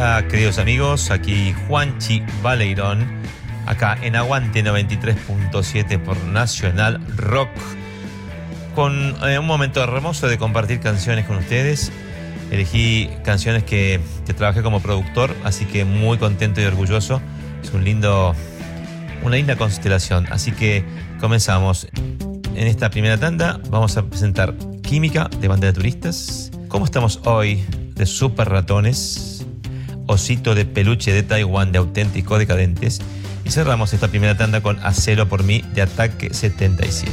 Queridos amigos, aquí Juanchi Baleirón, acá en Aguante 93.7 por Nacional Rock, con eh, un momento hermoso de compartir canciones con ustedes. Elegí canciones que, que trabajé como productor, así que muy contento y orgulloso. Es un lindo, una linda constelación. Así que comenzamos. En esta primera tanda vamos a presentar Química de Banda de Turistas. ¿Cómo estamos hoy? De Super Ratones. Osito de Peluche de Taiwán de Auténtico Decadentes. Y cerramos esta primera tanda con Hacelo por mí de Ataque 77.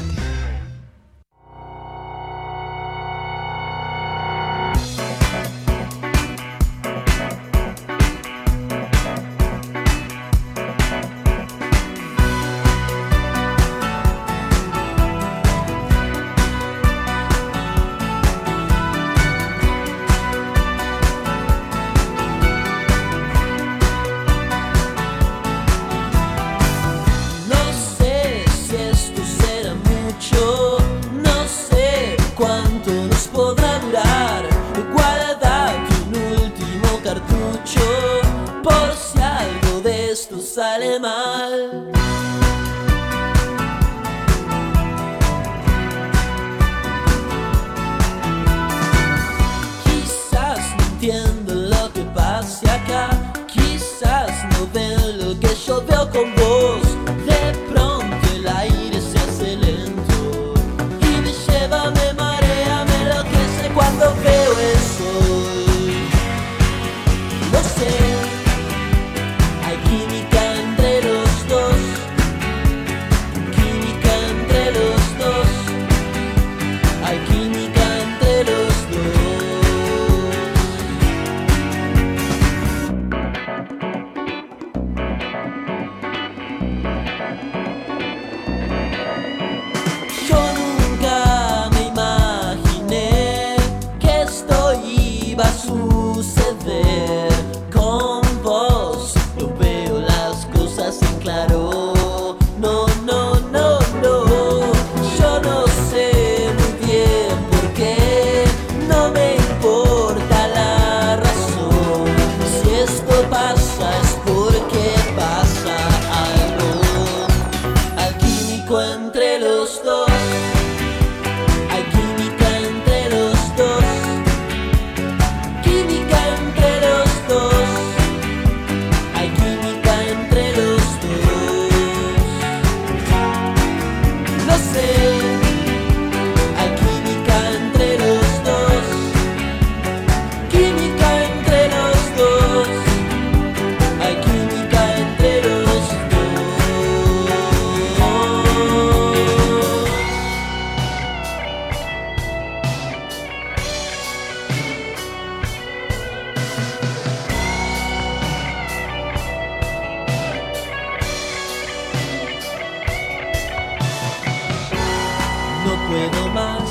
puedo más,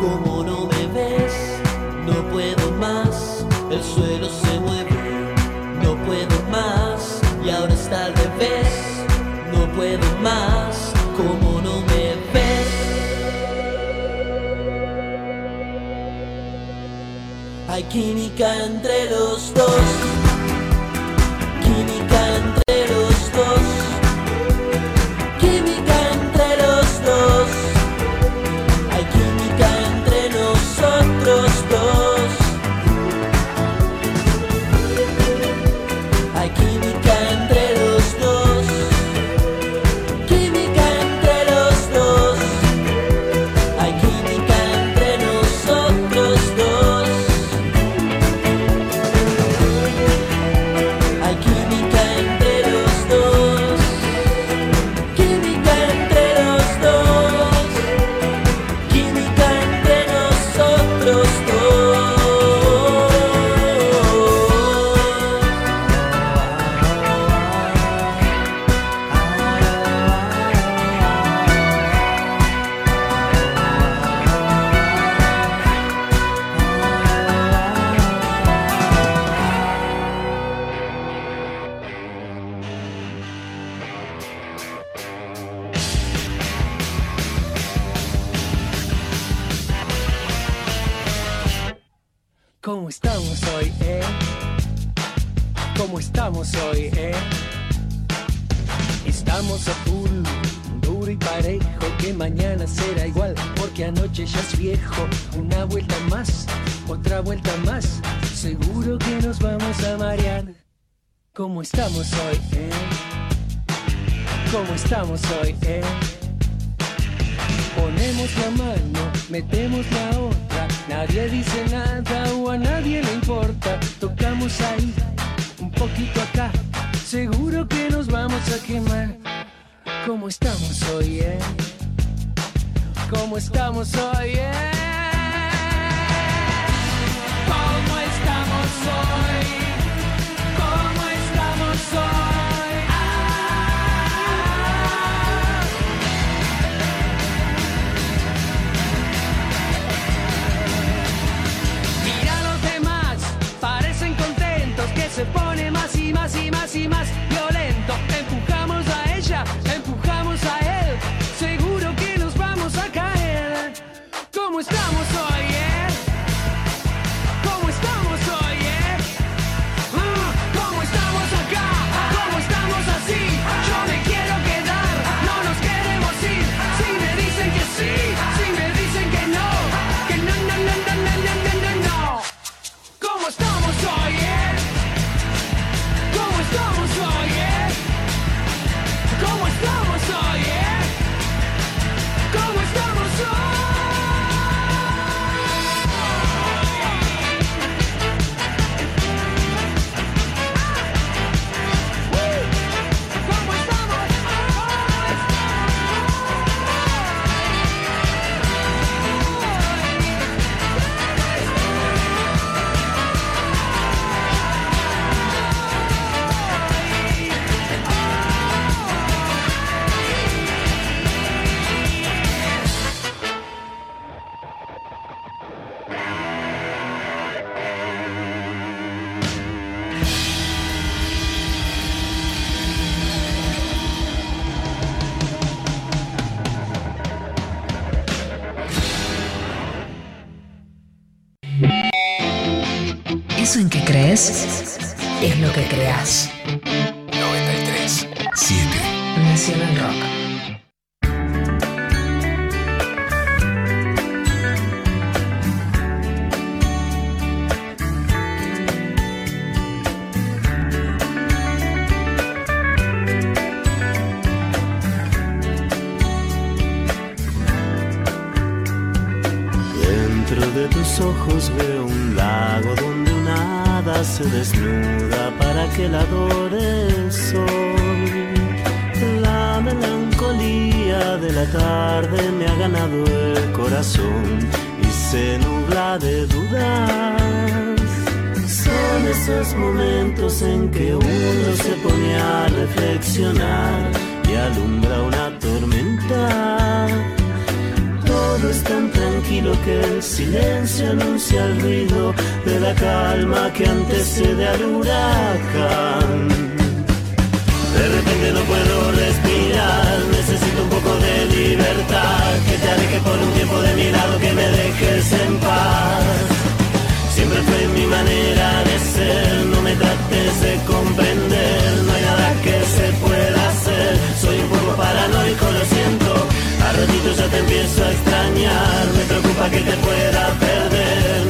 como no me ves, no puedo más, el suelo se mueve, no puedo más, y ahora está al revés, no puedo más, como no me ves. Hay química entre los dos. Será igual, porque anoche ya es viejo. Una vuelta más, otra vuelta más, seguro que nos vamos a marear. ¿Cómo estamos hoy, eh? ¿Cómo estamos hoy, eh? Ponemos la mano, metemos la otra, nadie dice nada o a nadie le importa. Tocamos ahí, un poquito acá, seguro que nos vamos a quemar. ¿Cómo estamos hoy, eh? como estamos hoy. ¿eh? Que por un tiempo de mi lado, que me dejes en paz. Siempre fue mi manera de ser, no me trates de comprender, no hay nada que se pueda hacer, soy un poco paranoico, lo siento, a ratitos ya te empiezo a extrañar, me preocupa que te pueda perder,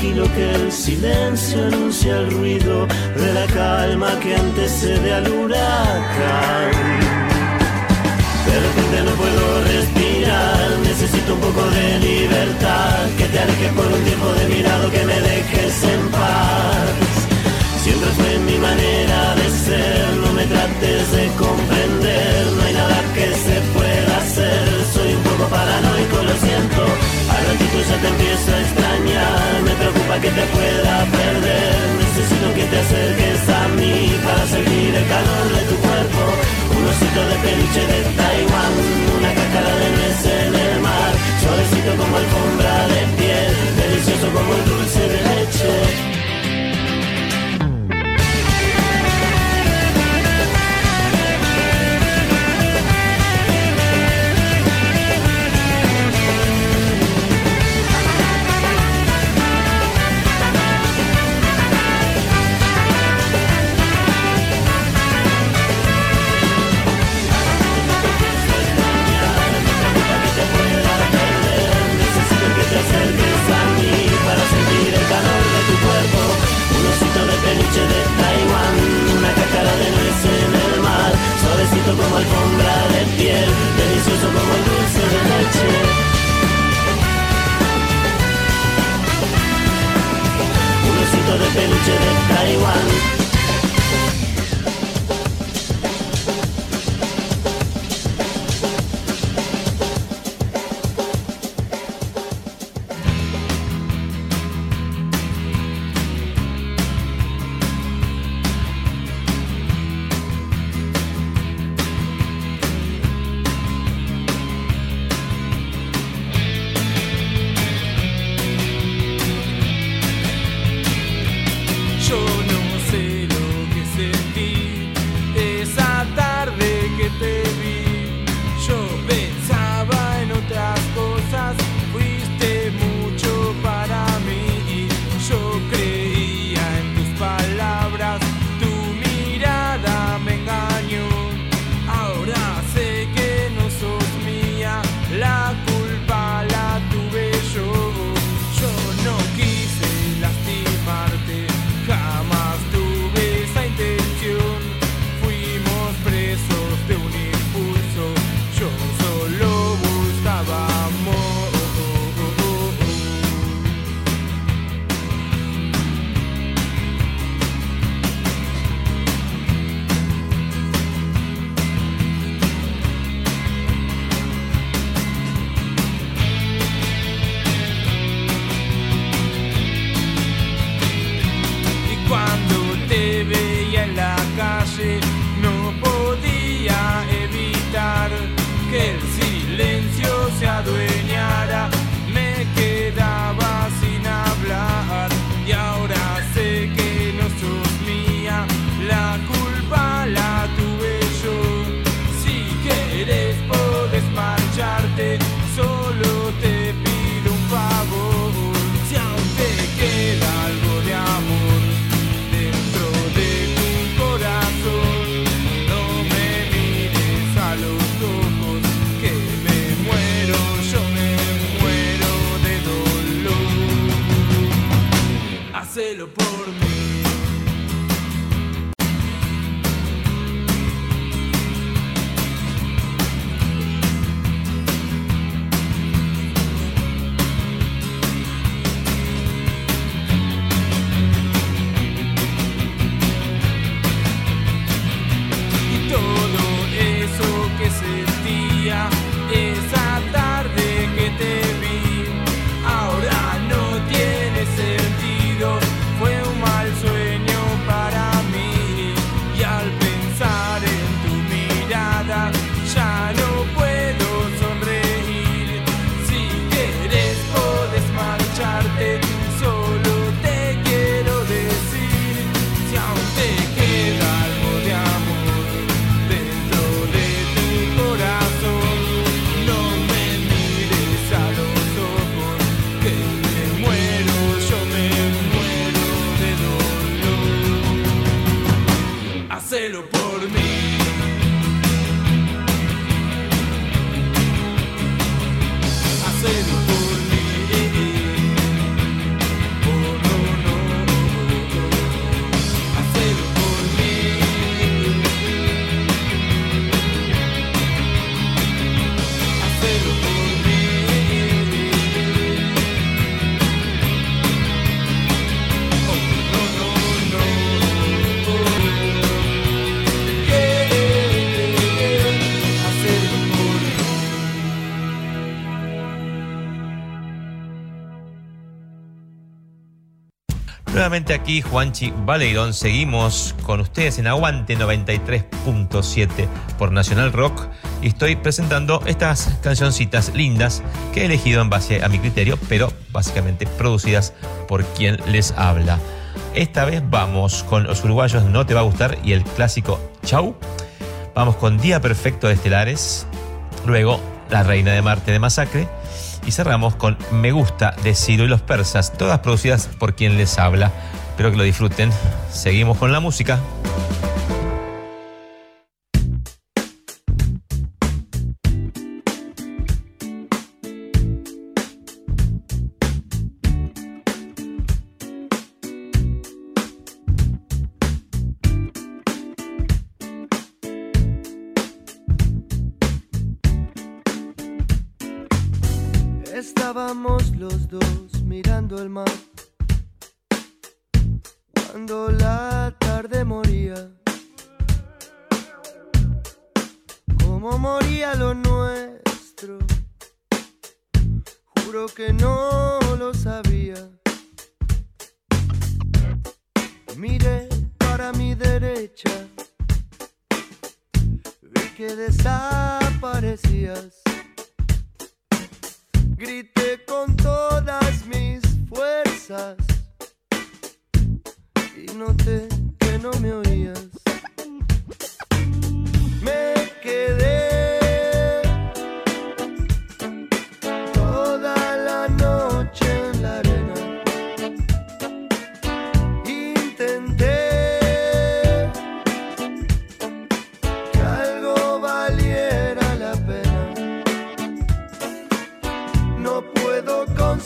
Tranquilo que el silencio anuncia el ruido de la calma que antecede al huracán. De repente no puedo respirar, necesito un poco de libertad, que te alejes por un tiempo de mi lado, que me dejes en paz. Siempre fue mi manera de ser, no me trates de comprender, no hay nada que se pueda hacer, de Taiwán, osito de peluche de Nuevamente aquí Juanchi Baleirón, seguimos con ustedes en Aguante 93.7 por Nacional Rock y estoy presentando estas cancioncitas lindas que he elegido en base a mi criterio, pero básicamente producidas por quien les habla. Esta vez vamos con los uruguayos No Te Va a Gustar y el clásico Chau. Vamos con Día Perfecto de Estelares, luego La Reina de Marte de Masacre y cerramos con Me Gusta de Ciro y los Persas, todas producidas por quien les habla. Espero que lo disfruten. Seguimos con la música.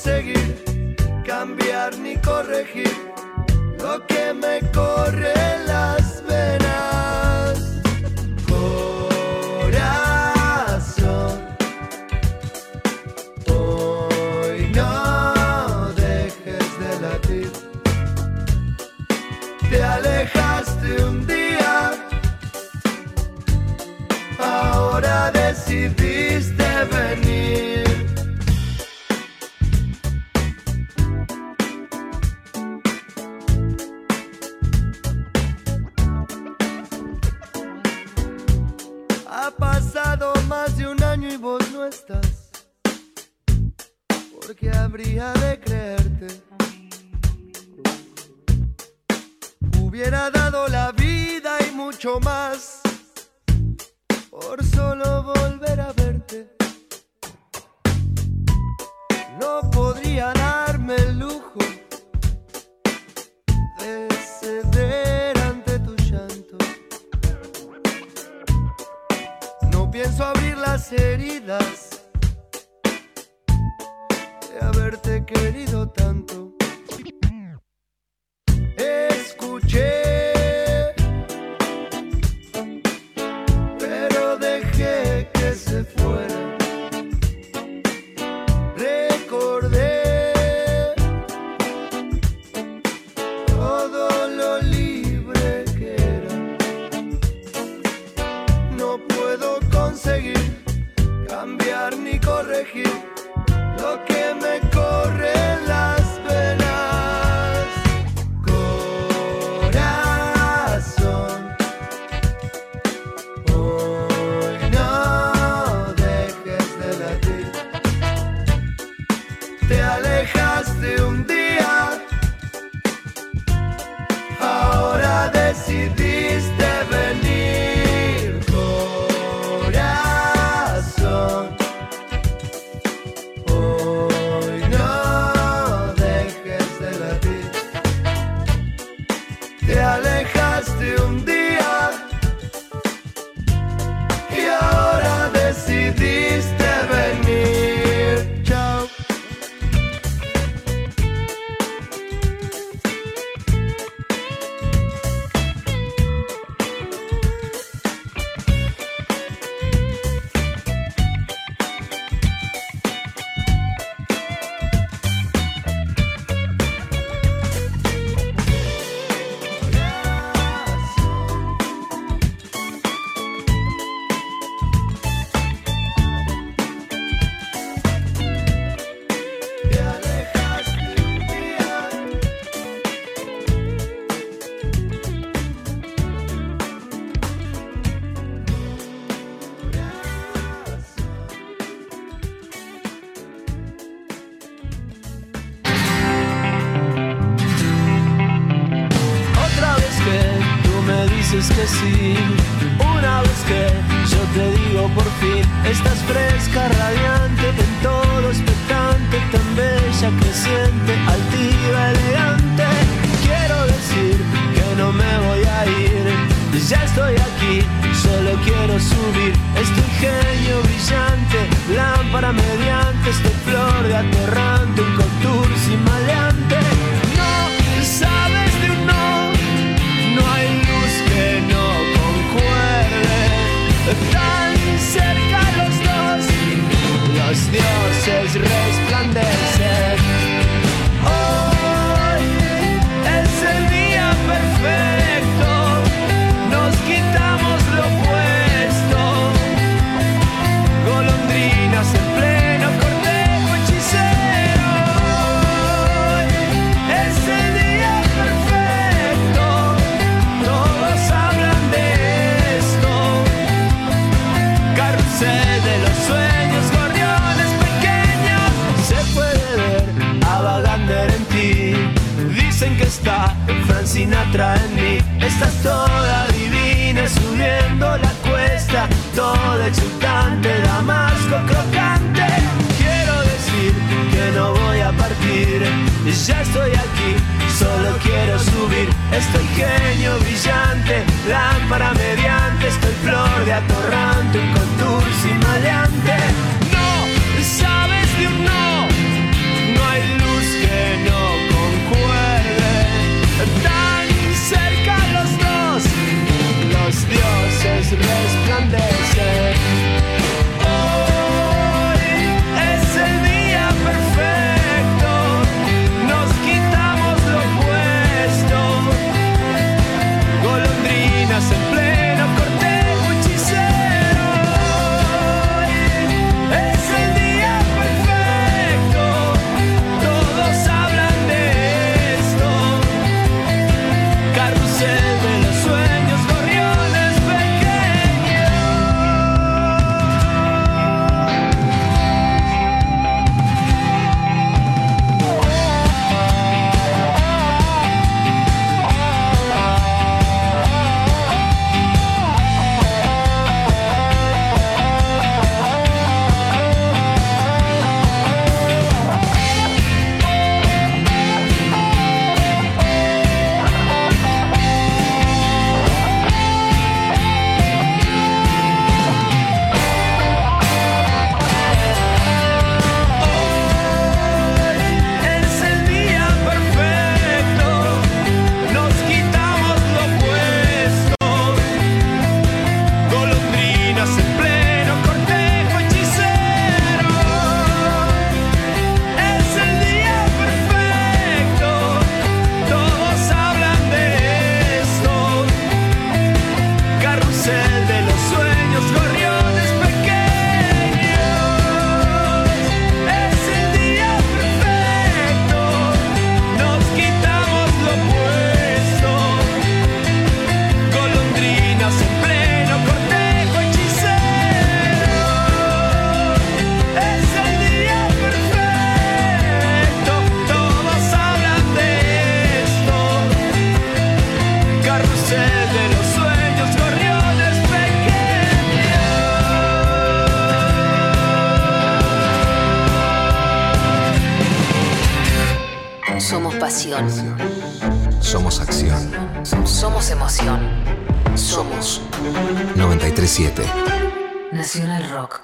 Conseguir cambiar ni corregir lo que me corre las venas. Corazón, hoy no dejes de latir. Te alejaste un día, ahora decidiste corregir lo que me Somos pasión. Somos acción. Somos emoción. Somos 937. Nacional Rock.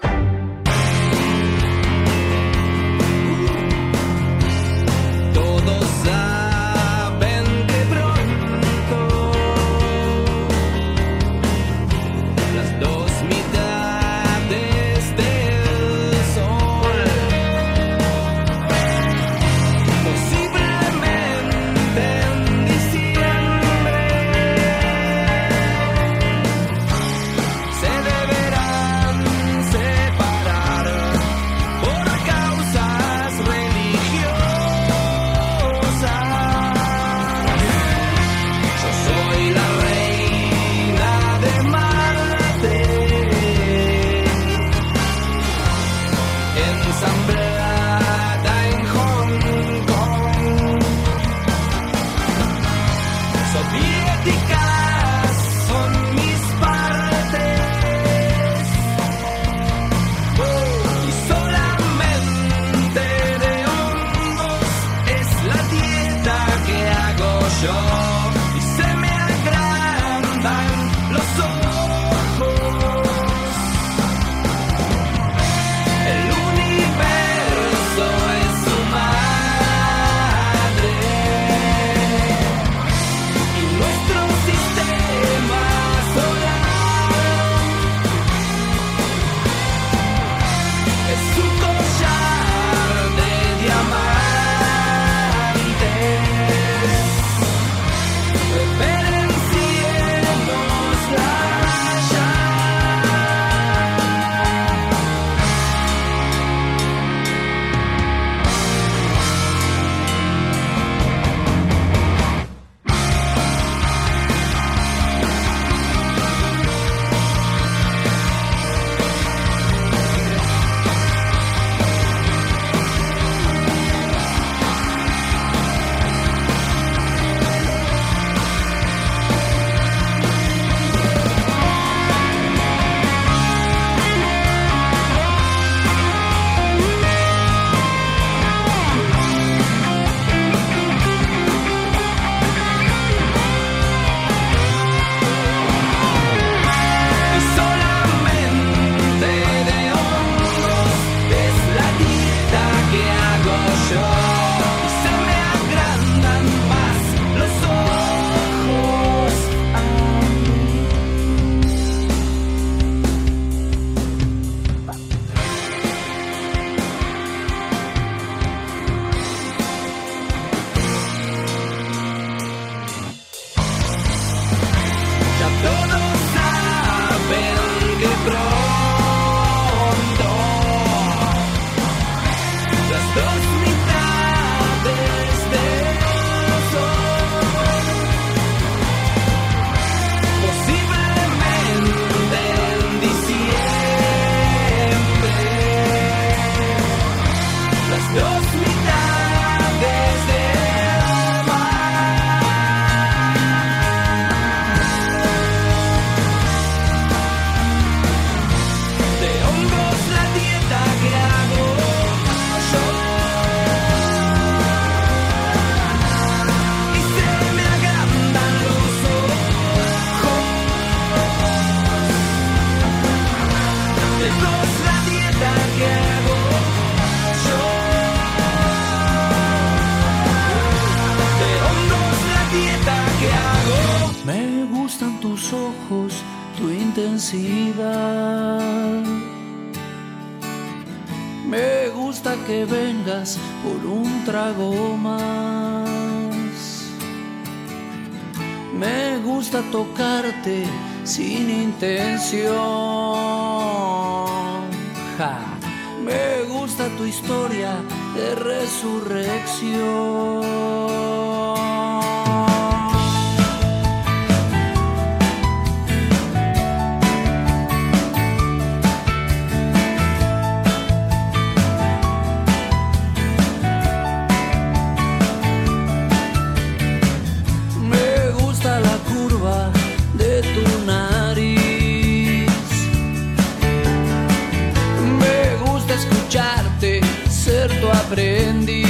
Ser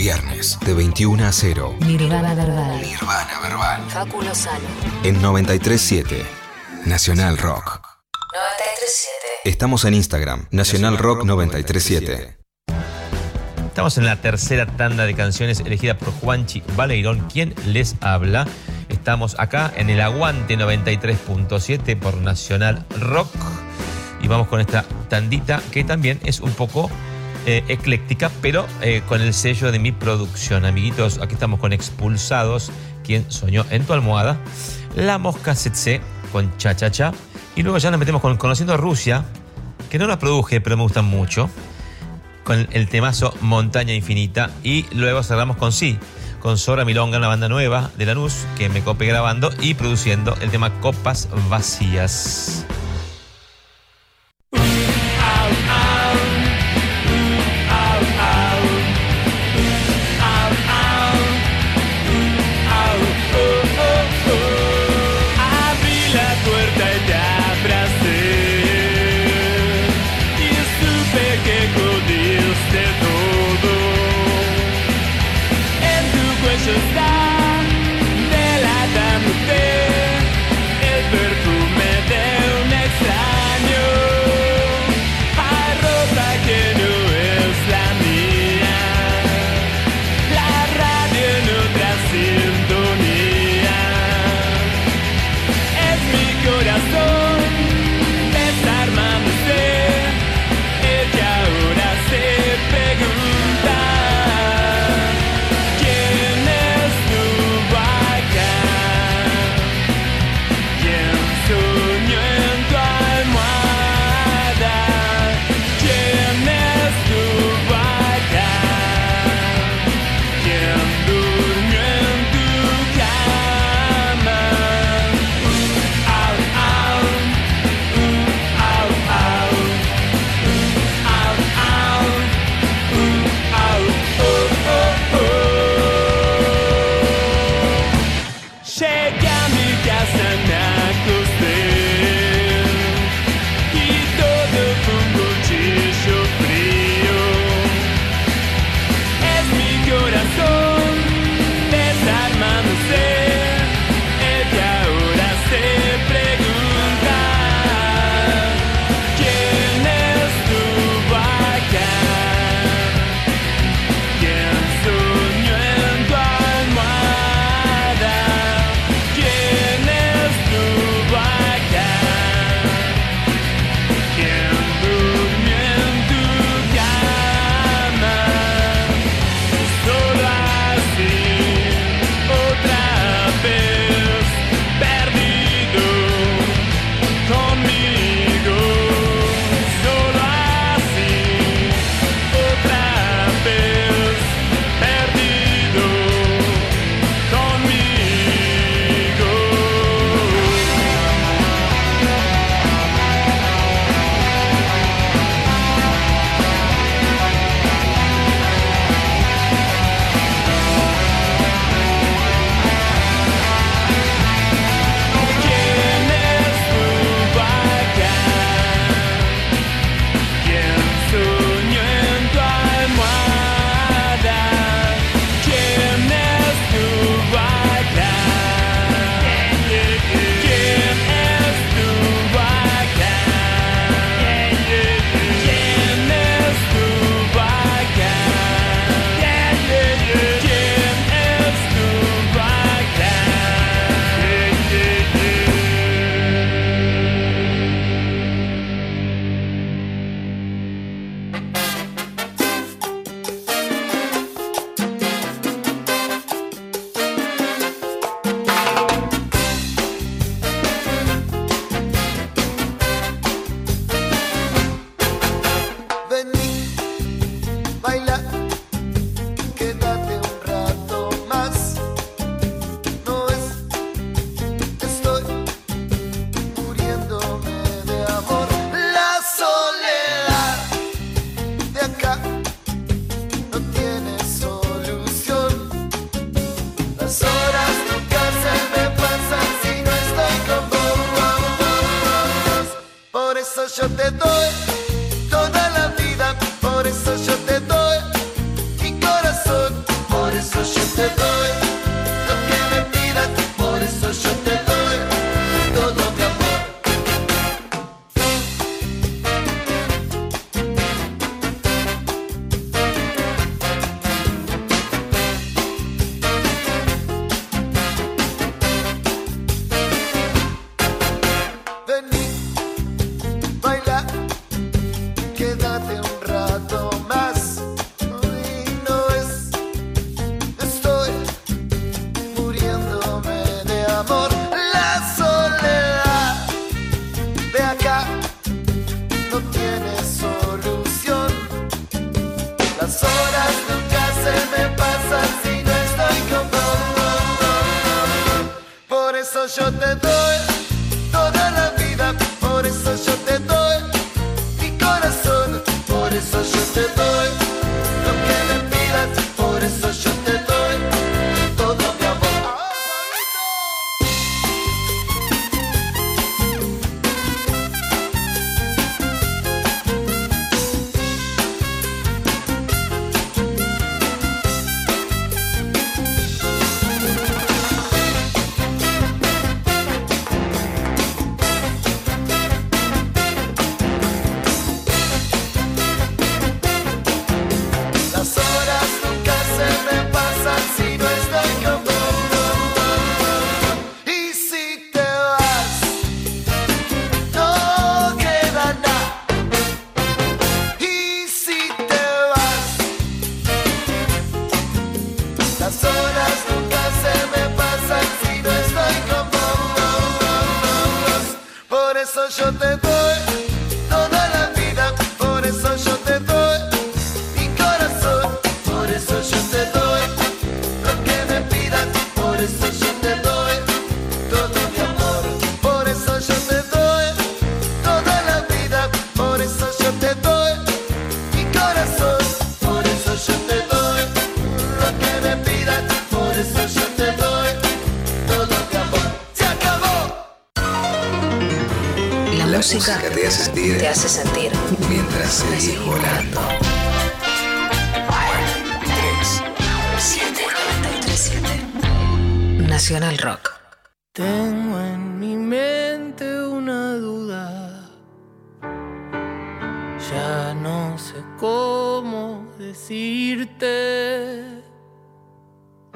Viernes de 21 a 0. Nirvana Verbal. Nirvana Verbal. Facu Lozano. En 937 Nacional Rock. 937. Estamos en Instagram, Nacional Rock 937. Estamos en la tercera tanda de canciones elegida por Juanchi Baleirón, quien les habla. Estamos acá en el Aguante 93.7 por Nacional Rock. Y vamos con esta tandita que también es un poco eh, ecléctica, pero eh, con el sello de mi producción. Amiguitos, aquí estamos con Expulsados, quien soñó en tu almohada. La Mosca Tsetse con Cha Cha Cha. Y luego ya nos metemos con Conociendo a Rusia, que no la produje, pero me gustan mucho con el temazo Montaña Infinita y luego cerramos con Sí, con Sora Milonga, una banda nueva de Lanús que me copé grabando y produciendo el tema Copas Vacías.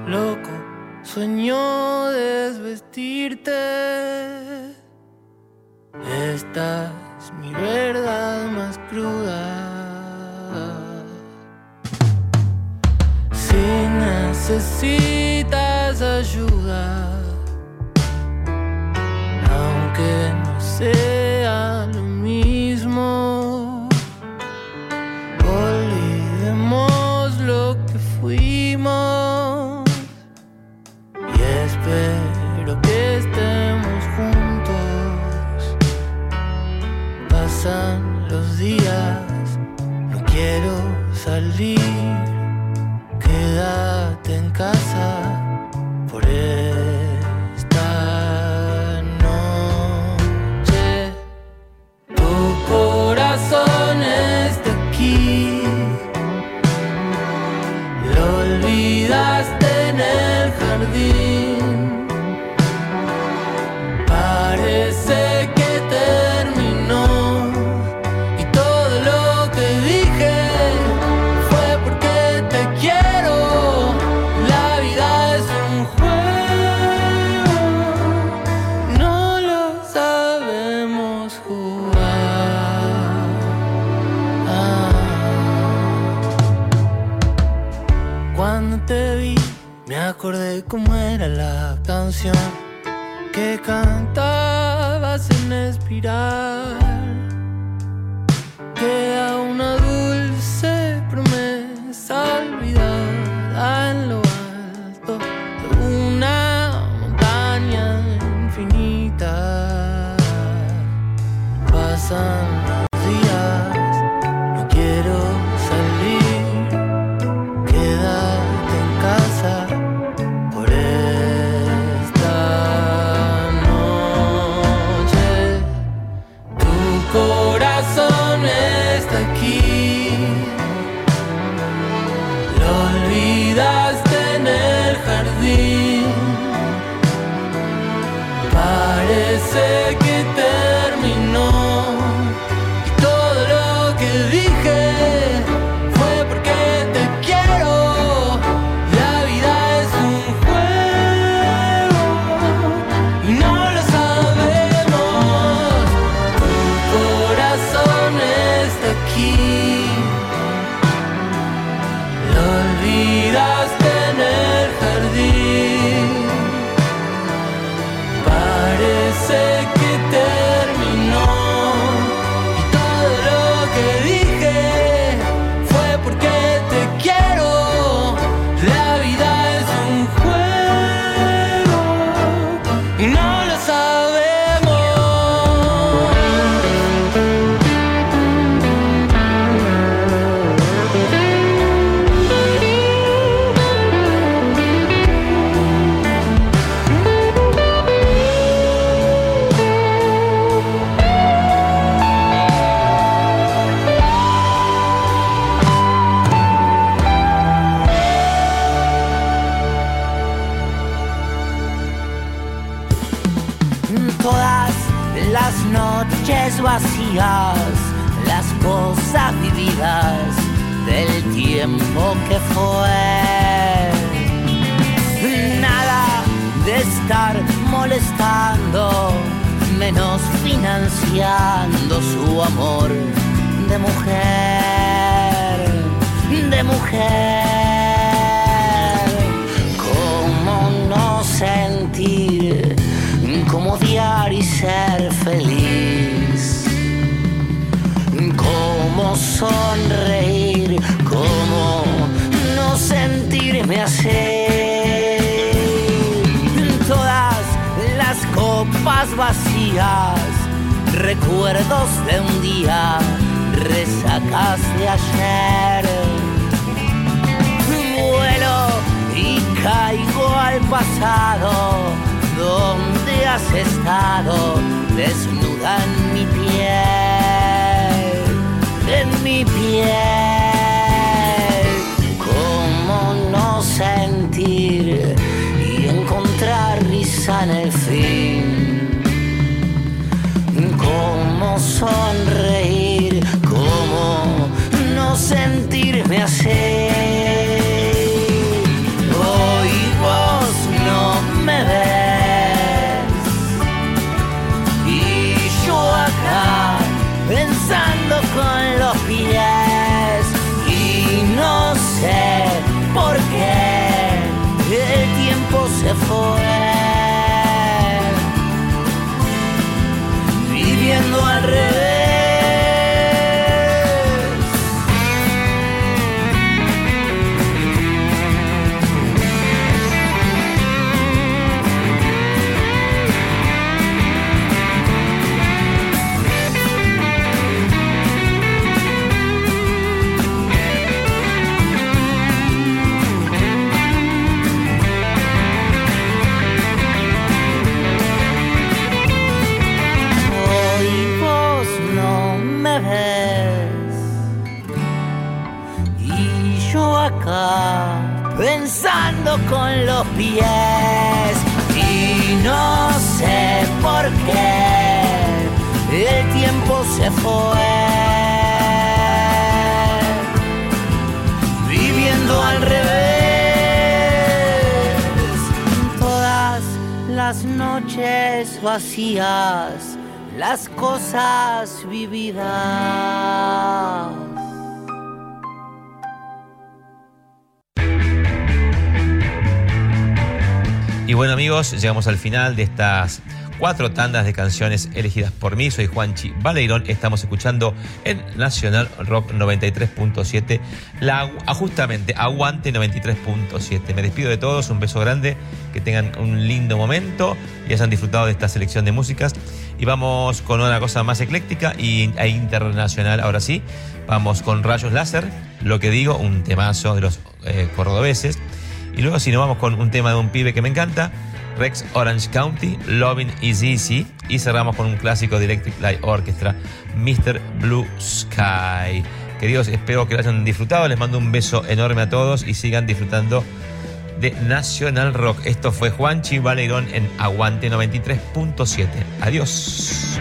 Loco, sueño desvestirte. Esta es mi verdad más cruda. sin necesitas. Las noches vacías, las cosas vividas del tiempo que fue. Nada de estar molestando, menos financiando su amor de mujer, de mujer. ¿Cómo no sentir, cómo odiar y ser feliz? ¿Cómo sonreír? ¿Cómo no sentirme así? Todas las copas vacías, recuerdos de un día, resacas de ayer. Vuelo y caigo al pasado, donde has estado, desnuda en mi piel, en mi piel. ¿Cómo no sentir y encontrar risa en el fin? ¿Cómo sonreír? ¿Cómo no sentirme así? El tiempo llegamos al final de estas cuatro tandas de canciones elegidas por mí. Soy Juanchi Baleirón. Estamos escuchando en Nacional Rock 93.7. La ah, justamente Aguante 93.7. Me despido de todos, un beso grande, que tengan un lindo momento y hayan disfrutado de esta selección de músicas. Y vamos con una cosa más ecléctica e internacional. Ahora sí, vamos con Rayos Láser, lo que digo, un temazo de los eh, cordobeses. Y luego si nos vamos con un tema de un pibe que me encanta, Rex Orange County, Loving is Easy. Y cerramos con un clásico de Electric Light Orchestra, Mr. Blue Sky. Queridos, espero que lo hayan disfrutado. Les mando un beso enorme a todos y sigan disfrutando de National Rock. Esto fue Juanchi Valerón en Aguante 93.7. Adiós.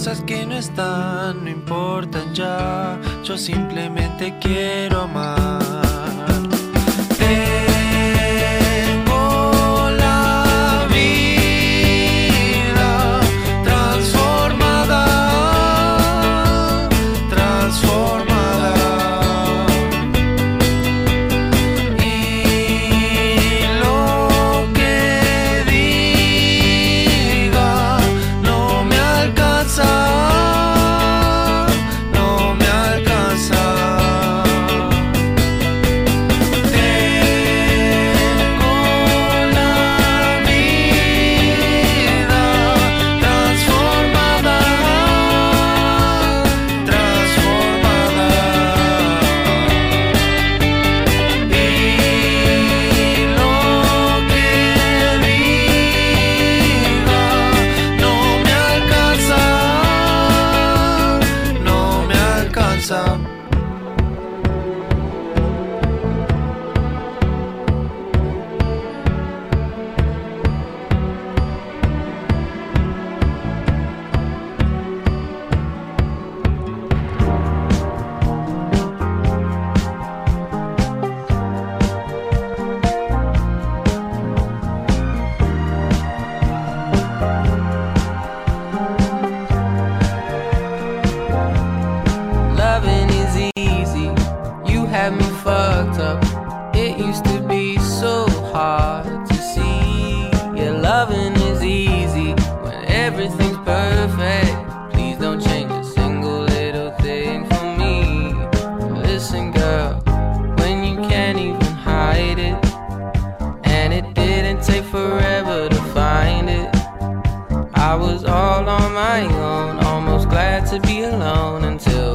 cosas que no están, no importan ya. Yo simplemente quiero my own. Almost glad to be alone until.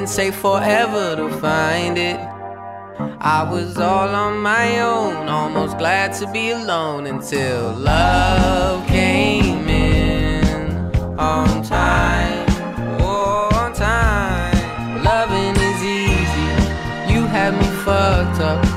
didn't take forever to find it. I was all on my own, almost glad to be alone until love came in on time. Oh, on time. Loving is easy. You had me fucked up.